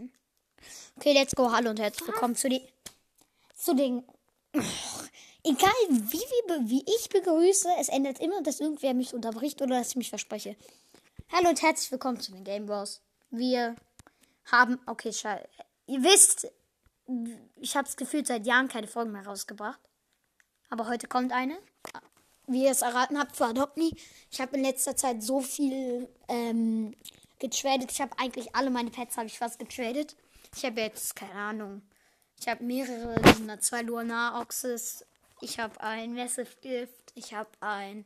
sein. Okay, let's go. Hallo und herzlich willkommen zu den. Zu den. Egal wie, wie, wie ich begrüße, es ändert immer, dass irgendwer mich unterbricht oder dass ich mich verspreche. Hallo und herzlich willkommen zu den Game Wars. Wir haben. Okay, scheiße. Ihr wisst, ich habe das Gefühl, seit Jahren keine Folgen mehr rausgebracht. Aber heute kommt eine. Wie ihr es erraten habt, für Adopni. Ich habe in letzter Zeit so viel ähm, getradet. Ich habe eigentlich alle meine Pets habe ich fast getradet. Ich habe jetzt keine Ahnung. Ich habe mehrere, zwei Lunar Oxes. Ich habe ein Massive Gift. Ich habe ein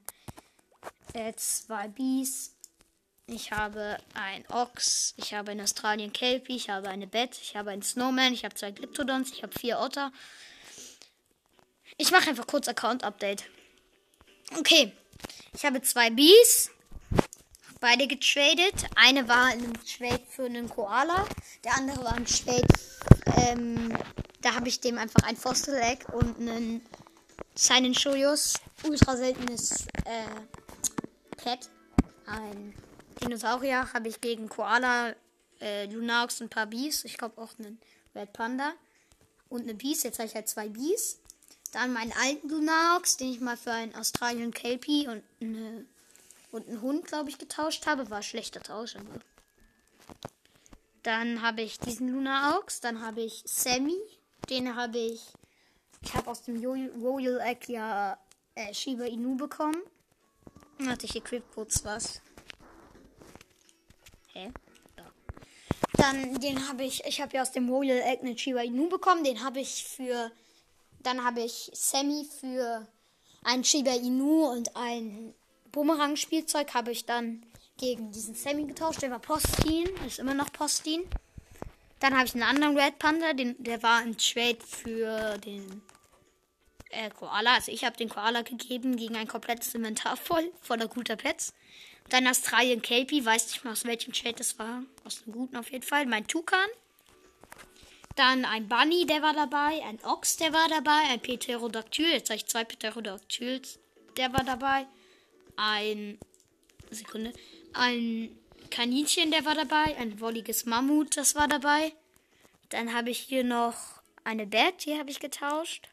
äh, zwei Bees. Ich habe ein Ox. Ich habe ein Australien Kelpie. Ich habe eine Bat. Ich habe einen Snowman. Ich habe zwei Glyptodons. Ich habe vier Otter. Ich mache einfach kurz Account Update. Okay. Ich habe zwei Bees beide getradet. Eine war in einem Trade für einen Koala, der andere war ein Trade, ähm, da habe ich dem einfach ein Fossil Egg und einen seinen Shoyos, ultra seltenes äh, Pet, ein Dinosaurier, habe ich gegen Koala, äh, Lunox und ein paar Bees, ich glaube auch einen Red Panda und eine Bees, jetzt habe ich halt zwei Bees. Dann meinen alten Lunox, den ich mal für einen Australian Kelpie und eine und einen Hund, glaube ich, getauscht habe. War schlechter Tausch, aber. Dann habe ich diesen Luna Aux. Dann habe ich Sammy. Den habe ich. Ich habe aus dem Royal Egg ja äh, Shiba Inu bekommen. Dann hatte ich equipped kurz was. Hä? Da. Dann den habe ich. Ich habe ja aus dem Royal Egg einen Shiba Inu bekommen. Den habe ich für. Dann habe ich Sammy für ein Shiba Inu und ein Bumerang-Spielzeug habe ich dann gegen diesen Sammy getauscht. Der war Postin, ist immer noch Postin. Dann habe ich einen anderen Red Panda, den, der war im Trade für den äh, Koala. Also ich habe den Koala gegeben gegen ein komplettes Inventar voll, voller guter Pets. Dann Australien Kelpie, weiß nicht mal aus welchem Trade das war. Aus dem guten auf jeden Fall. Mein Tukan. Dann ein Bunny, der war dabei. Ein Ochs, der war dabei. Ein Pterodactyl. Jetzt habe ich zwei Pterodactyls. Der war dabei ein Sekunde, ein Kaninchen, der war dabei, ein wolliges Mammut, das war dabei. Dann habe ich hier noch eine Bat, die habe ich getauscht.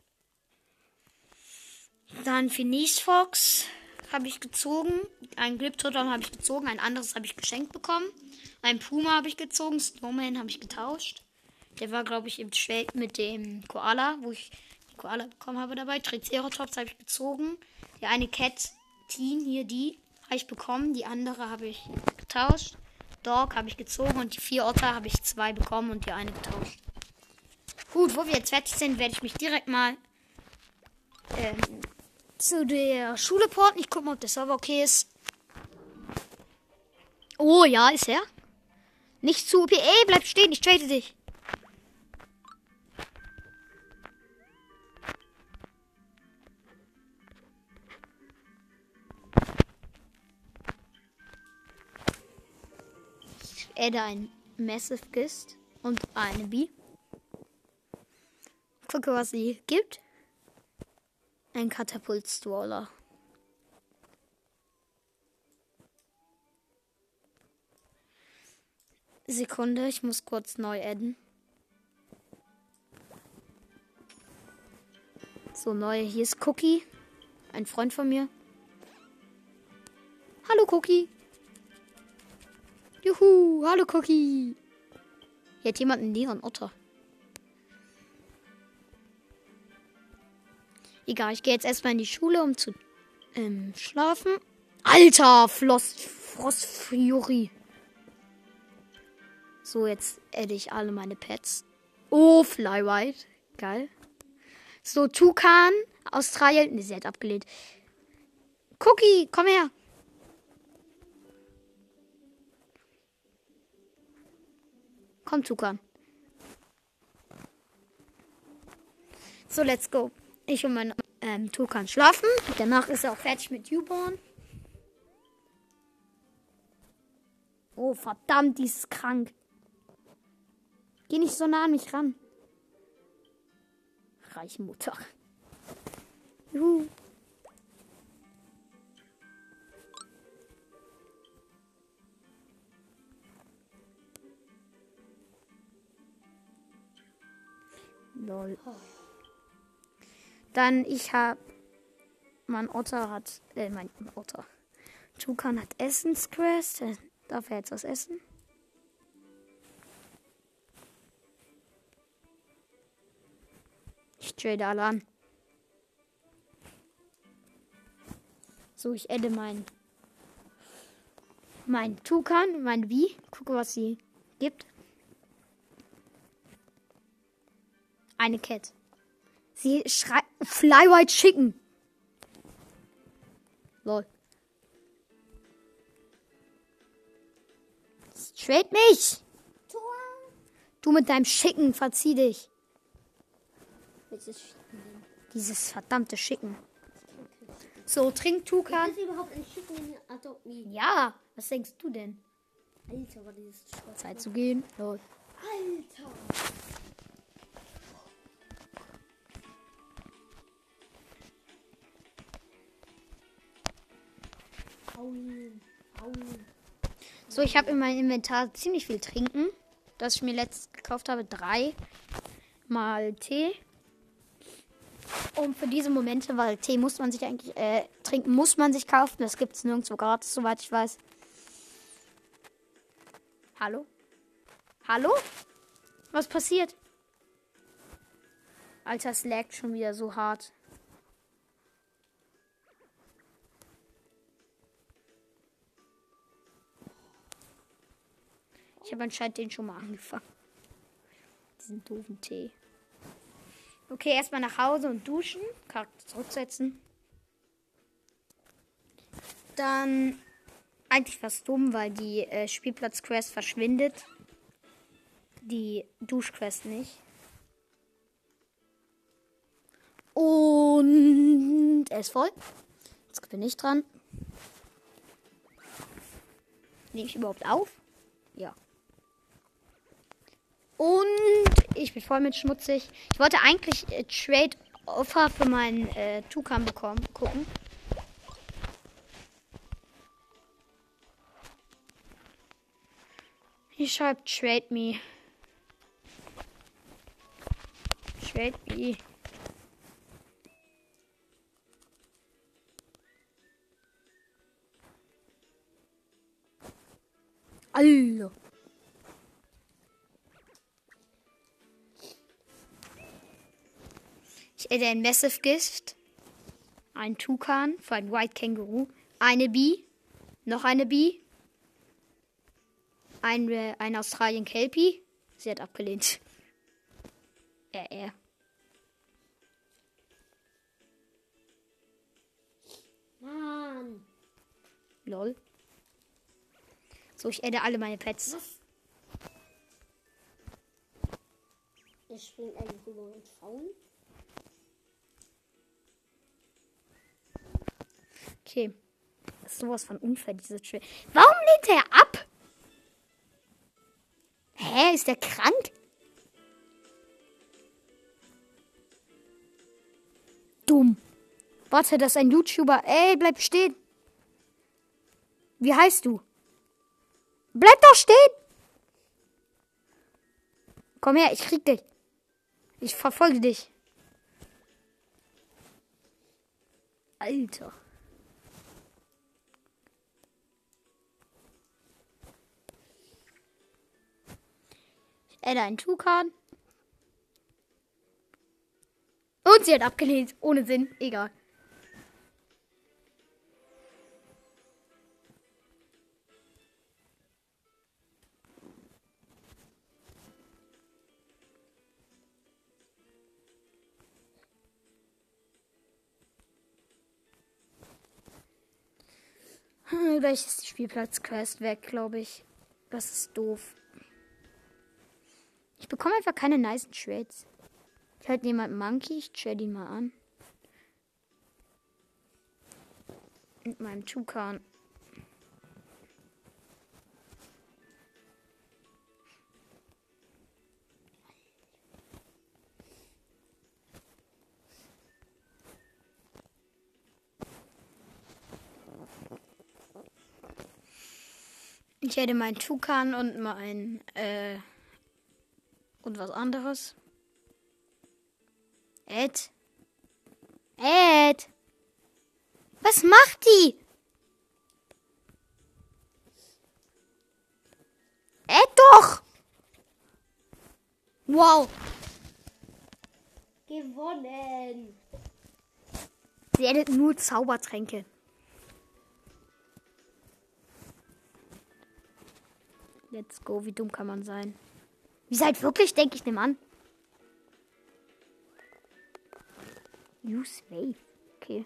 Dann Phineas Fox habe ich gezogen, ein Glyptodon habe ich gezogen, ein anderes habe ich geschenkt bekommen. Ein Puma habe ich gezogen, Snowman habe ich getauscht. Der war, glaube ich, im Trade mit dem Koala, wo ich den Koala bekommen habe dabei. Triceratops habe ich gezogen. Der eine Cat Teen, hier die, habe ich bekommen. Die andere habe ich getauscht. Dog habe ich gezogen und die vier Otter habe ich zwei bekommen und die eine getauscht. Gut, wo wir jetzt fertig sind, werde ich mich direkt mal ähm, zu der Schule porten. Ich gucke mal, ob der Server okay ist. Oh ja, ist er. Nicht zu OP. Ey, bleib stehen, ich trade dich. Adde ein Massive Gist und eine Bee. Gucke, was sie gibt. Ein Katapult Stroller. Sekunde, ich muss kurz neu adden. So, neu. Hier ist Cookie. Ein Freund von mir. Hallo Cookie. Juhu, hallo Cookie. Hier hat jemand einen Neon Otter. Egal, ich gehe jetzt erstmal in die Schule, um zu ähm, schlafen. Alter, Floss, Frost. So, jetzt adde ich alle meine Pets. Oh, Flywhite. Geil. So, Tukan, Australien. Ne, sie hat abgelehnt. Cookie, komm her. Komm, Tukan. So, let's go. Ich und mein ähm, Tukan schlafen. Danach ist er auch fertig mit Newborn. Oh, verdammt, die ist krank. Geh nicht so nah an mich ran. Reiche Mutter. Juhu. Lol. Dann ich hab. Mein Otter hat. Äh, mein Otter. Tukan hat Essensquest. Äh, Darf er jetzt was essen? Ich trade alle an. So, ich adde mein. Mein Tukan, mein Wie. Gucke, was sie gibt. Eine Cat. Sie schreit. Fly White Chicken. Lol. Trade mich! Tor. Du mit deinem Schicken, verzieh dich. Dieses verdammte Schicken. So, trink Tukan. Ist überhaupt ein Schicken in Adopt Me? Ja, was denkst du denn? Alter, war dieses. Zeit zu gehen. Lol. Alter. So, ich habe in meinem Inventar ziemlich viel Trinken. Das ich mir letztens gekauft habe. Drei mal Tee. Und für diese Momente, weil Tee muss man sich eigentlich, äh, trinken muss man sich kaufen. Das gibt es nirgendwo gratis, soweit ich weiß. Hallo? Hallo? Was passiert? Alter, es laggt schon wieder so hart. Ich habe anscheinend den schon mal angefangen. Diesen doofen Tee. Okay, erstmal nach Hause und duschen. Charakter zurücksetzen. Dann eigentlich fast dumm, weil die äh, Spielplatz-Quest verschwindet. Die Duschquest nicht. Und er ist voll. Jetzt bin ich dran. Nehme ich überhaupt auf? Ja. Und ich bin voll mit schmutzig. Ich wollte eigentlich äh, Trade Offer für meinen äh, Tukan bekommen, gucken. Hier schreibt Trade Me. Trade Me. Alter. Ich hätte ein Massive Gift, ein Tukan für ein White Kangaroo, eine Bee, noch eine Bee, ein, äh, ein Australien Kelpie. Sie hat abgelehnt. Er, er. Mann. Lol. So, ich adde alle meine Pets. Ich springt ein rüber und faul. Okay. Das ist sowas von unfair, diese Trail. Warum lehnt er ab? Hä, ist der krank? Dumm. Warte, das ist ein YouTuber. Ey, bleib stehen. Wie heißt du? Bleib doch stehen. Komm her, ich krieg dich. Ich verfolge dich. Alter. Adde einen Tukan. Und sie hat abgelehnt. Ohne Sinn. Egal. Hm, Gleich ist die Spielplatzquest weg, glaube ich. Das ist doof. Ich bekomme einfach keine nice Trades. Ich halte jemand Monkey, ich trade ihn mal an. Mit meinem Tukan. Ich hätte meinen Tukan und mein äh, und was anderes. Ed. Ed. Was macht die? Ed doch. Wow. Gewonnen. Sie edit nur Zaubertränke. Let's go. Wie dumm kann man sein? Wie seid wirklich, denke ich, dem an. Use Wave. Okay.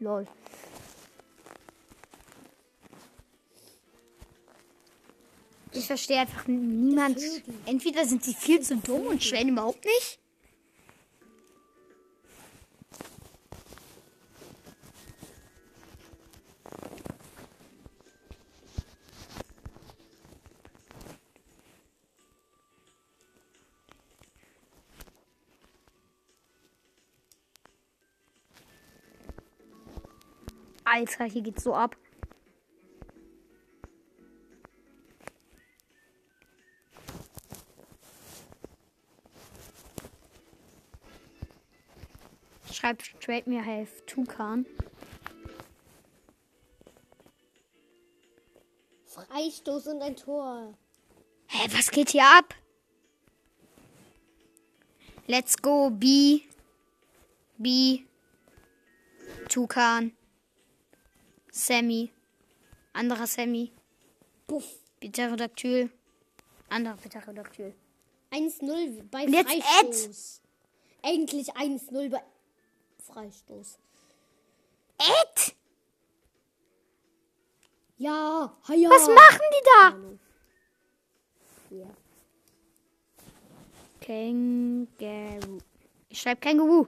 Lol. Ich verstehe einfach niemand. Entweder sind sie viel zu dumm und stellen überhaupt nicht. Alter, hier geht's so ab. Schreibt Trade mir have Tukan. Freistoß und ein Tor. Hä, was geht hier ab? Let's go, B. B. Tukan. Sammy. Anderer Sammy. Puff. Pterodactyl. Anderer Pterodactyl. 1-0 bei Und jetzt Freistoß. Endlich 1-0 bei Freistoß. Ed! Ja, ja. Was machen die da? Ja. Känguru. Ich schreibe Känguru.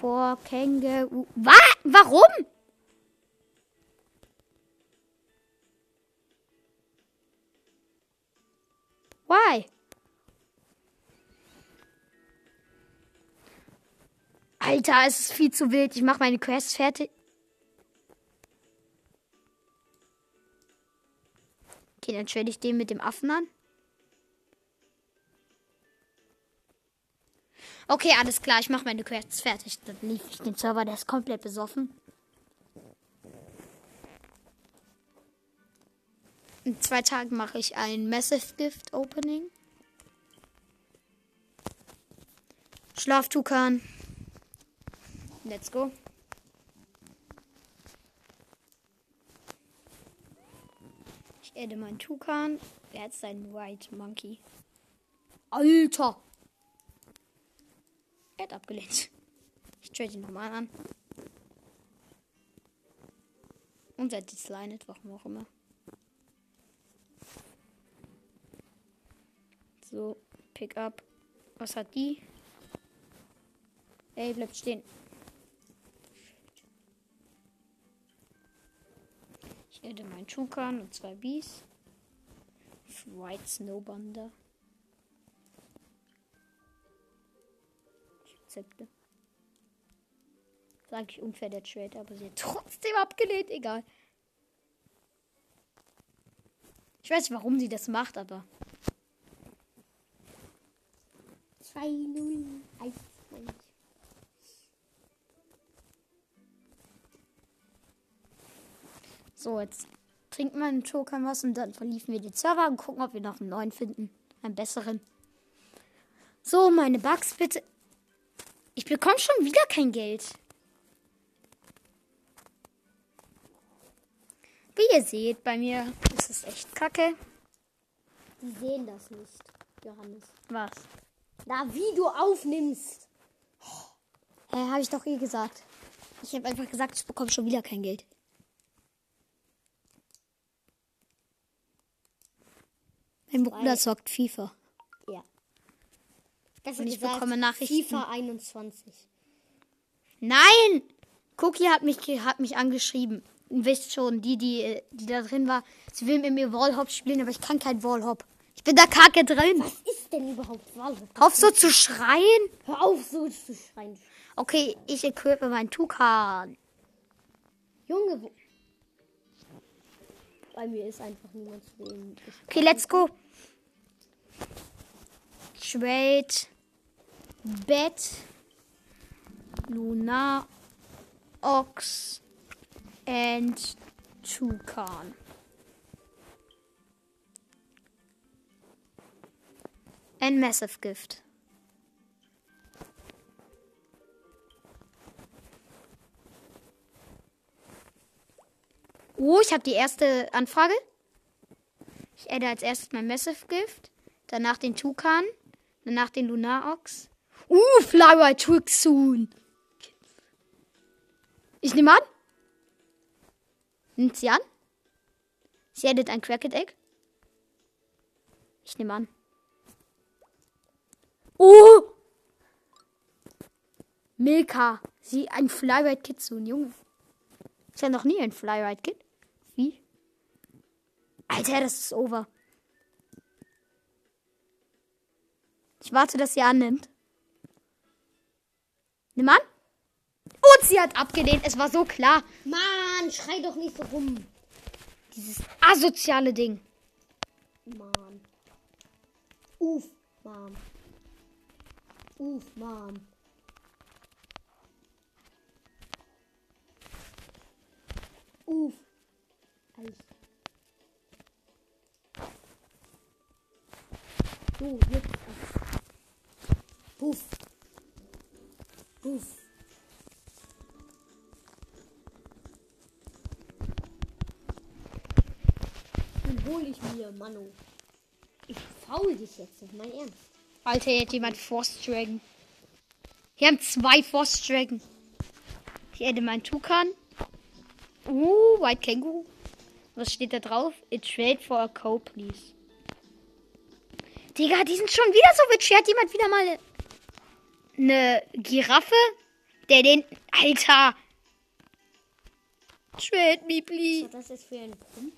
Vor Känguru. Was? Warum? Why? Alter, es ist viel zu wild. Ich mache meine Quest fertig. Okay, dann stelle ich den mit dem Affen an. Okay, alles klar, ich mache meine Quests fertig. Dann lief ich den Server, der ist komplett besoffen. In zwei Tagen mache ich ein Massive Gift Opening. Schlaftukan. Let's go. Ich adde meinen Tukan. Er hat seinen White Monkey. Alter! Er hat abgelehnt. Ich trade ihn nochmal an. Und hat die Slinet, warum auch immer. So, pick up. Was hat die? Ey, bleibt stehen. Ich hätte meinen Tukan und zwei Bees. White Snowbunder. Rezepte. Sag ich unfair der Trade, aber sie hat trotzdem abgelehnt, egal. Ich weiß nicht, warum sie das macht, aber 2-0. 1 so, jetzt trinken wir einen Token was und dann verliefen wir den Server und gucken, ob wir noch einen neuen finden. Einen besseren. So, meine Bugs bitte. Ich bekomme schon wieder kein Geld. Wie ihr seht, bei mir ist es echt kacke. Die sehen das nicht, Johannes. Was? Na, wie du aufnimmst. Hä, habe ich doch eh gesagt. Ich habe einfach gesagt, ich bekomme schon wieder kein Geld. Mein Bruder zockt FIFA. Besser Und ich gesagt, bekomme Nachrichten. FIFA 21. Nein! Cookie hat mich, hat mich angeschrieben. Ihr wisst schon, die, die, die da drin war. Sie will mit mir Wallhop spielen, aber ich kann kein Wallhop. Ich bin da kacke drin. Was ist denn überhaupt Wallhop? Auf so zu schreien. Hör auf, so zu schreien. Okay, ich equipe meinen Tukan. Junge, wo, Bei mir ist einfach niemand zu Okay, let's go. Trade. Bet. Luna. Ox. And Toucan. And Massive Gift. Oh, ich habe die erste Anfrage. Ich adde als erstes mein Massive Gift, danach den Tukan, danach den Lunar Ox. Uh, Flower Twixoon. Ich nehme an. Nimmt sie an? Sie addet ein Cracket Egg. Ich nehme an. Oh! Milka. Sie ein Flyride Kitsune, Junge. Ich hatte noch nie ein Flyride Kit. Wie? Alter, das ist over. Ich warte, dass sie annimmt. Nimm an. Und sie hat abgelehnt. Es war so klar. Mann, schrei doch nicht so rum. Dieses asoziale Ding. Mann. Uff, Mom. Uff, Mom. Uff. Alles. So, jetzt. Puff. Puff. Den hol ich mir, Manu. Ich faul dich jetzt mein Ernst. Alter, hier hat jemand Force Dragon. Hier haben zwei Force Dragon. Ich hätte meinen Tukan. Uh, White Känguru. Was steht da drauf? It trade for a cow, please. Digga, die sind schon wieder so witchy. Hat jemand wieder mal eine Giraffe? Der den. Alter! Trade me, Was please. hat das jetzt für ein Grund?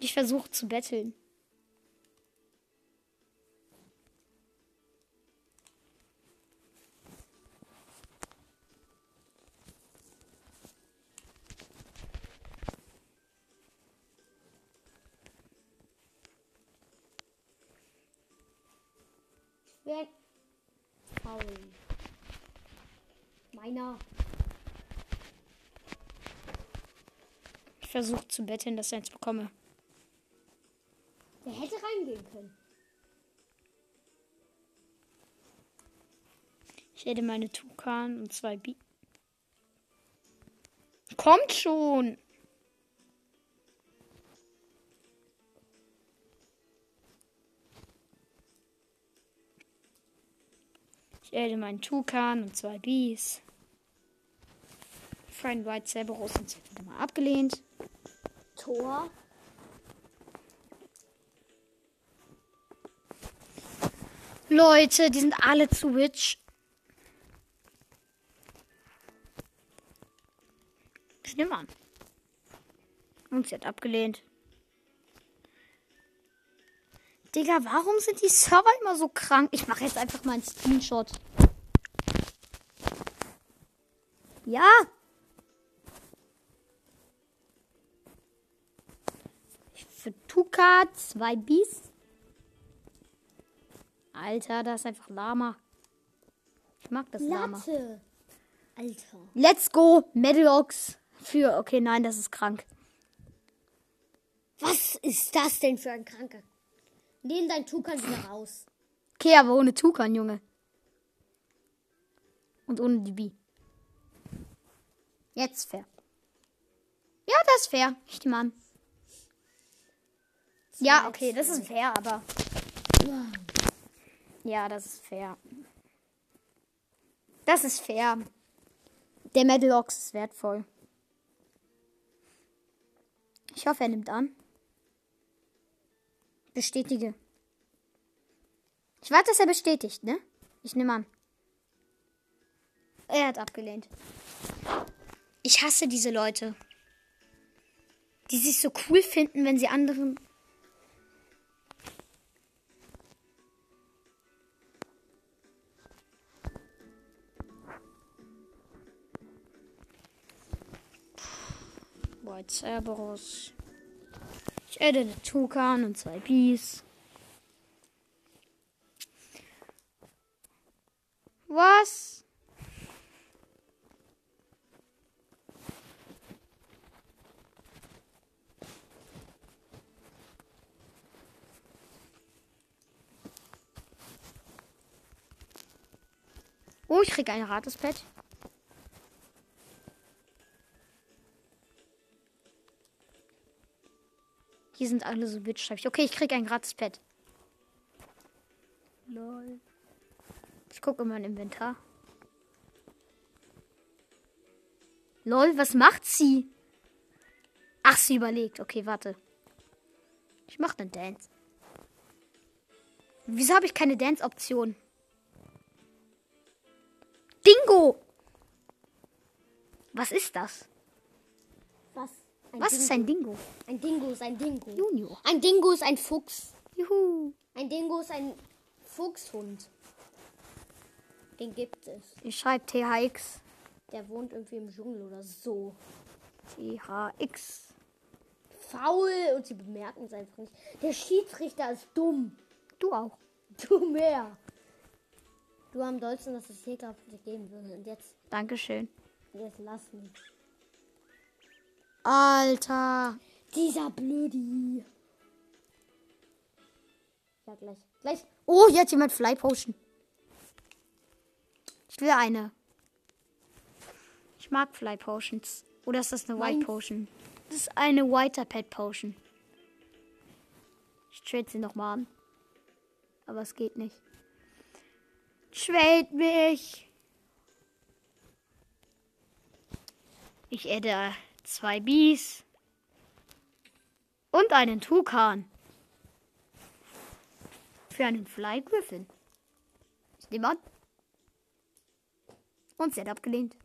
Ich versuche zu betteln. Wer? Faul. Meiner. Ich versuche zu betteln, dass ich eins bekomme. Reingehen können. Ich hätte meine Tukan und zwei Bi. Kommt schon! Ich hätte meinen Tukan und zwei Bees. Friend White Cerberus und wieder mal abgelehnt. Tor. Leute, die sind alle zu Witch. Ich nehme an. Und sie hat abgelehnt. Digga, warum sind die Server immer so krank? Ich mache jetzt einfach mal einen Screenshot. Ja. Für Tuka zwei Bies. Alter, das ist einfach Lama. Ich mag das Lama. Latte. Alter. Let's go, Medalox. Für, okay, nein, das ist krank. Was ist das denn für ein Kranker? Nehm dein Tukan wieder raus. Okay, aber ohne Tukan, Junge. Und ohne die Bi. Jetzt fair. Ja, das ist fair. Ich nehme an. Ja, okay, das ist fair, aber. Ja, das ist fair. Das ist fair. Der Medalox ist wertvoll. Ich hoffe, er nimmt an. Bestätige. Ich warte, dass er bestätigt, ne? Ich nehme an. Er hat abgelehnt. Ich hasse diese Leute. Die sich so cool finden, wenn sie anderen. Cerberus. Ich adde eine Tukan und zwei Bees. Was? Oh, ich krieg ein Ratespad. Die sind alle so bitchstreifig. Okay, ich krieg ein gratis Pad. Lol. Ich gucke in mein Inventar. Lol, was macht sie? Ach, sie überlegt. Okay, warte. Ich mache eine Dance. Wieso habe ich keine Dance-Option? Dingo! Was ist das? Was? Ein Was Dingo. ist ein Dingo? Ein Dingo ist ein Dingo. Junior. Ein Dingo ist ein Fuchs. Juhu. Ein Dingo ist ein Fuchshund. Den gibt es. Ich schreibe THX. Der wohnt irgendwie im Dschungel oder so. THX. Faul und sie bemerken es einfach nicht. Der Schiedsrichter ist dumm. Du auch. Du mehr. Du am dollsten, dass es hier gerade geben würde. Und jetzt, Dankeschön. jetzt lass mich. Alter. Dieser Blödi. Ja, gleich. Gleich. Oh, hier hat jemand Fly Potion. Ich will eine. Ich mag Fly Potions. Oder ist das eine White Meins. Potion? Das ist eine Whiter Pet Potion. Ich trade sie nochmal an. Aber es geht nicht. Trade mich. Ich adde zwei Bees. Und einen Tukan. Für einen Fly Griffin. Ich nehme an. Und sie hat abgelehnt.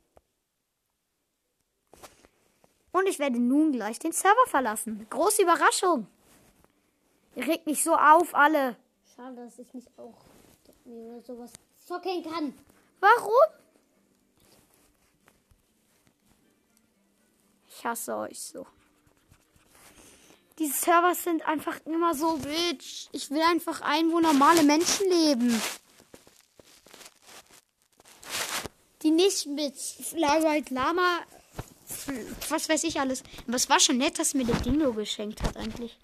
Und ich werde nun gleich den Server verlassen. Große Überraschung. Ihr regt mich so auf, alle. Schade, dass ich nicht auch mir oder sowas zocken kann. Warum? Ich hasse euch so. Die Server sind einfach immer so bitch. Ich will einfach ein, wo normale Menschen leben. Die nicht mit Flyright Lama, was weiß ich alles. Aber es war schon nett, dass mir der Dingo geschenkt hat eigentlich.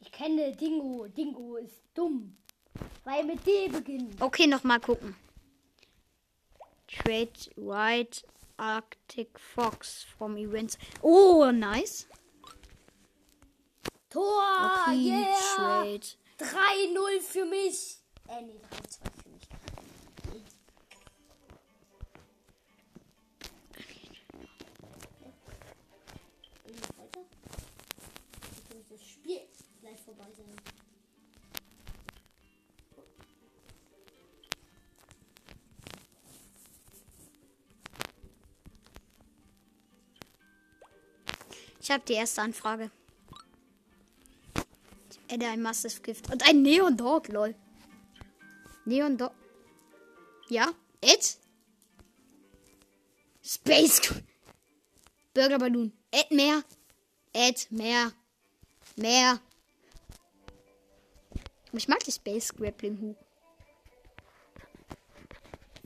Ich kenne Dingo. Dingo ist dumm. Weil mit D beginnt. Okay, nochmal gucken. Trade White Arctic Fox from Events. Oh, nice. Tor! Okay, yeah! Trade. 3-0 für mich. Äh, nee, 3-2 für mich. Dann muss das Spiel gleich vorbei sein. Ich habe die erste Anfrage. Ich adde ein Massive Gift. Und ein Neon Dog, lol. Neon Dog. Ja? Ed? Space. Burger Balloon. Ed mehr. Ed mehr. Mehr. Ich mag die Space Grappling Hook.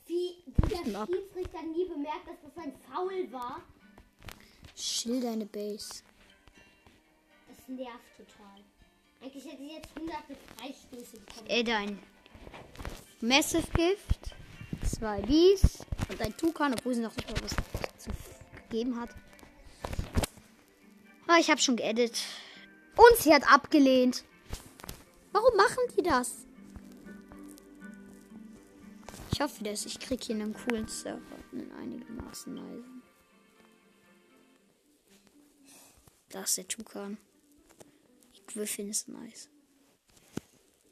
Wie, wie der. Schiedsrichter nie bemerkt, dass das ein Foul war. Chill deine Base. Das nervt total. Eigentlich hätte ich jetzt hunderte Freistöße bekommen. Adde ein Massive Gift. Zwei Bees. Und ein Tukan, obwohl sie noch nicht mal was zu gegeben hat. Ah, ich habe schon geedit. Und sie hat abgelehnt. Warum machen die das? Ich hoffe, dass ich krieg hier einen coolen Server. Einen einigermaßen nice. Das ist der Tukan. Die Griffin ist nice.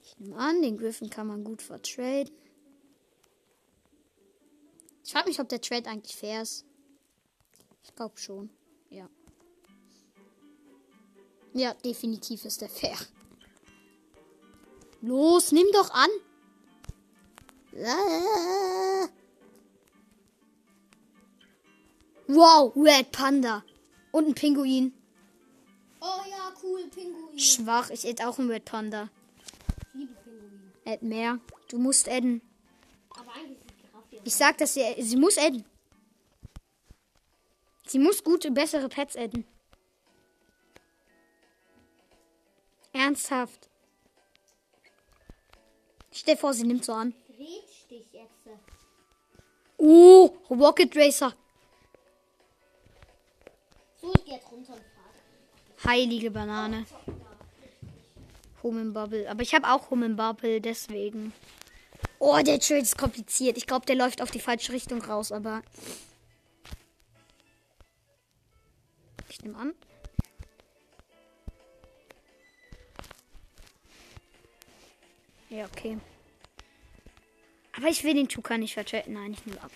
Ich nehme an, den Griffin kann man gut vertraden. Ich frage mich, ob der Trade eigentlich fair ist. Ich glaube schon. Ja. Ja, definitiv ist der fair. Los, nimm doch an. Wow, Red Panda. Und ein Pinguin. Oh ja, cool, Pinguin. Schwach, ich hätte auch einen Red Panda. Ich liebe Pinguin. Add mehr. Du musst adden. Aber eigentlich ist Giraffe Ich sag, dass sie, sie muss adden. Sie muss gute, bessere Pets adden. Ernsthaft. Stell vor, sie nimmt so an. Rätsch dich jetzt. Oh, Rocket Racer. So, ich geh jetzt runter. Heilige Banane. Human Bubble. Aber ich habe auch Human Bubble, deswegen. Oh, der Trade ist kompliziert. Ich glaube, der läuft auf die falsche Richtung raus, aber. Ich nehme an. Ja, okay. Aber ich will den Tuka nicht vertraten. Nein, ich nehme ab.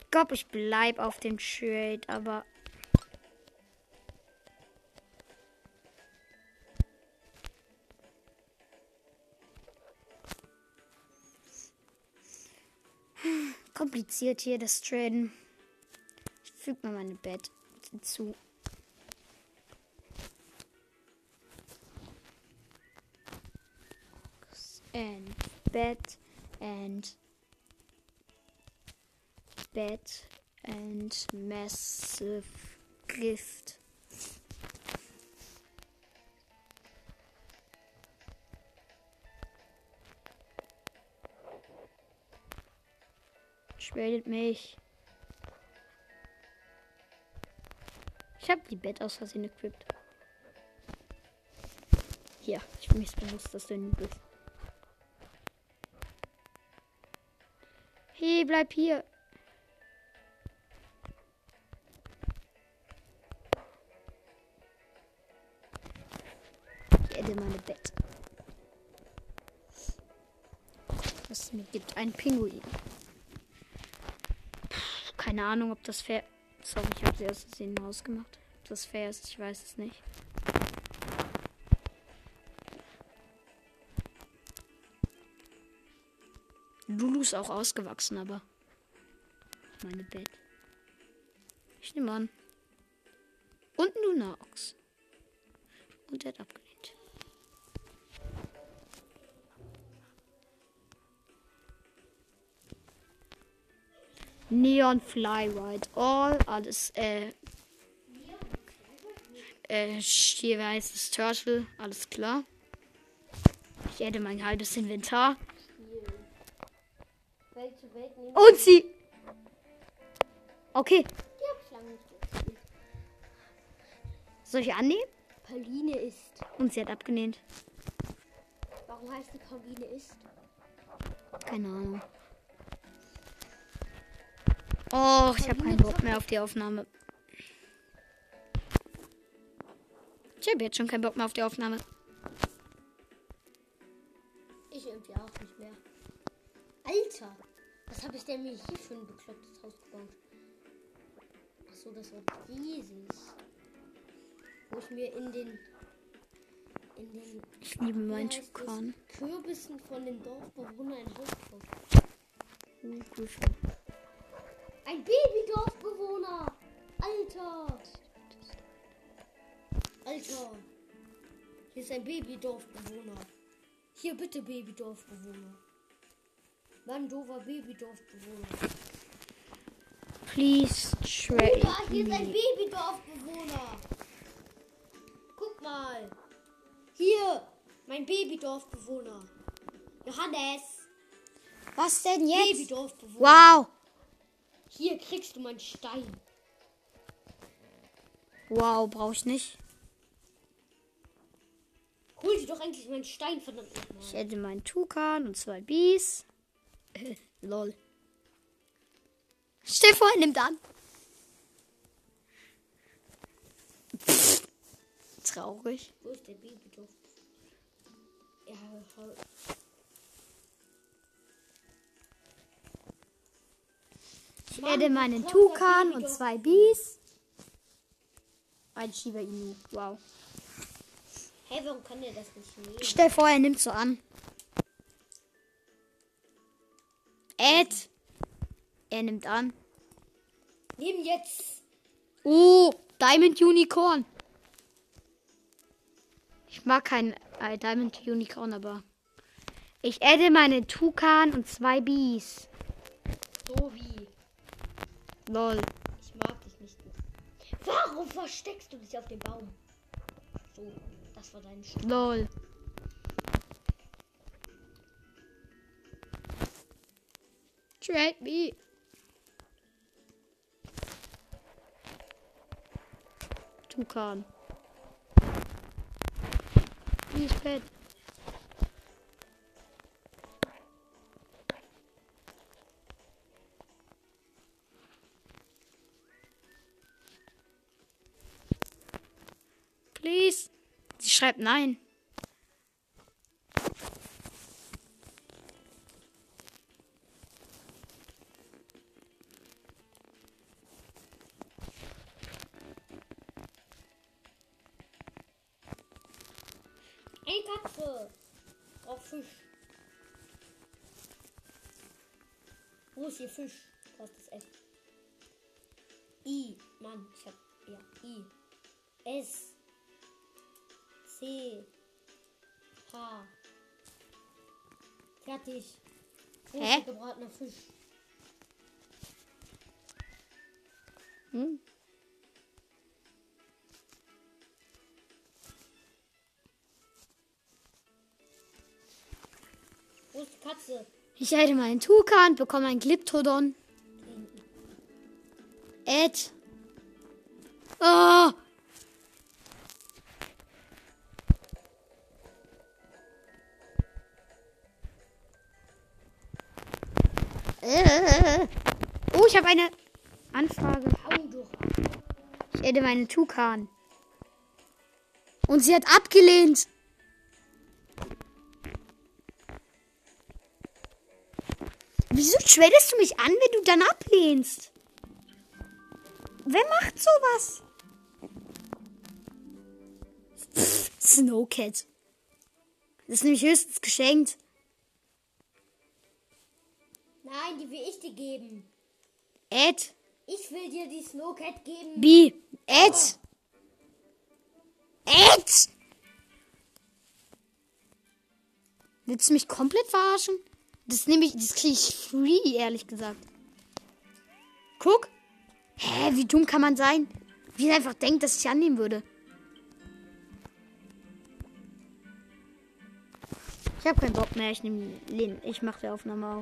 Ich glaube, ich bleib auf dem Trade, aber. Kompliziert hier das Traden. Ich füge mal meine Bett hinzu. And bed and bed and massive gift. Tradet mich. Ich habe die Bett aus Versehen equipped. Hier, ich bin mir bewusst, dass du nicht bist. Hey, bleib hier. Ich adde meine Bett. Was mir gibt. Ein Pinguin. Keine Ahnung, ob das fair Sorry, ich habe sie aus Versehen ausgemacht. Ob das fair ist, ich weiß es nicht. Lulu ist auch ausgewachsen, aber. Meine Bett. Ich nehme an. Und Lunaox. Und er hat abgelehnt. Neon Flyride. All, alles, äh. Äh, hier heißt es Turtle. Alles klar. Ich hätte mein halbes Inventar. Und sie. Okay. Soll ich annehmen? Pauline ist. Und sie hat abgelehnt. Warum heißt die Pauline ist? Keine Ahnung. Oh, ich habe keinen Bock mehr auf die Aufnahme. Ich habe jetzt schon keinen Bock mehr auf die Aufnahme. Ich irgendwie auch nicht mehr. Alter! Was habe ich denn mir hier für ein beklopptes Haus gebaut? Achso, das war dieses. Wo ich mir in den. In den. Ich liebe meinen? Tukan. Kürbissen von den Dorfbewohnern ein Haus gebaut. Uh, Griffin. Ein Babydorfbewohner! Alter! Alter! Hier ist ein Babydorfbewohner. Hier bitte Babydorfbewohner. Mann, doofer Babydorfbewohner. Please trade hier ist ein. Babydorfbewohner. Guck mal. Hier, mein Babydorfbewohner. Johannes, Was denn jetzt? Babydorfbewohner. Wow. Hier kriegst du meinen Stein. Wow, brauche ich nicht. Hol dir doch endlich meinen Stein, verdammt Ich nochmal. hätte meinen Tukan und zwei Bees. Lol. Stell vor, er nimmt an. Pff. Traurig. Wo ist der Babydorf? Ja, Ich adde meinen Tukan und zwei Bees. Ein Shiba Inu. Wow. Hey, warum kann der das nicht nehmen? Stell vor, er nimmt so an. Ed. Er nimmt an. Nimm jetzt. Oh, Diamond Unicorn. Ich mag kein äh, Diamond Unicorn, aber ich adde meine Tukan und zwei Bees. So wie. Lol. Ich mag dich nicht mehr. Warum versteckst du dich auf dem Baum? So, das war dein Sch Lol. Trade me. Tukan. Wie ist schreibt nein. Ey, Katze. Oh, Fisch. Wo ist hier Fisch? Da ist das F. I. Mann, ich hab. Ja, I. S. C. H. Fertig. Hä? gebratener Fisch? Hm? Wo ist die Katze? Ich halte meinen Tukan, bekomme ein Glyptodon. Ed. Oh. Äh. Oh, ich habe eine Anfrage. Ich hätte meinen Tukan. Und sie hat abgelehnt. Wieso schwellst du mich an, wenn du dann ablehnst? Wer macht sowas? Pff, Snowcat. Das ist nämlich höchstens geschenkt. Nein, die will ich dir geben. Ed. Ich will dir die Snowcat geben. B. Ed. Ed. Willst du mich komplett verarschen? Das nehme ich, das kriege ich free, ehrlich gesagt. Guck. Hä, wie dumm kann man sein? Wie er einfach denkt, dass ich annehmen würde. Ich habe keinen Bock mehr. Ich nehme Lin. Ich mache die Aufnahme auf.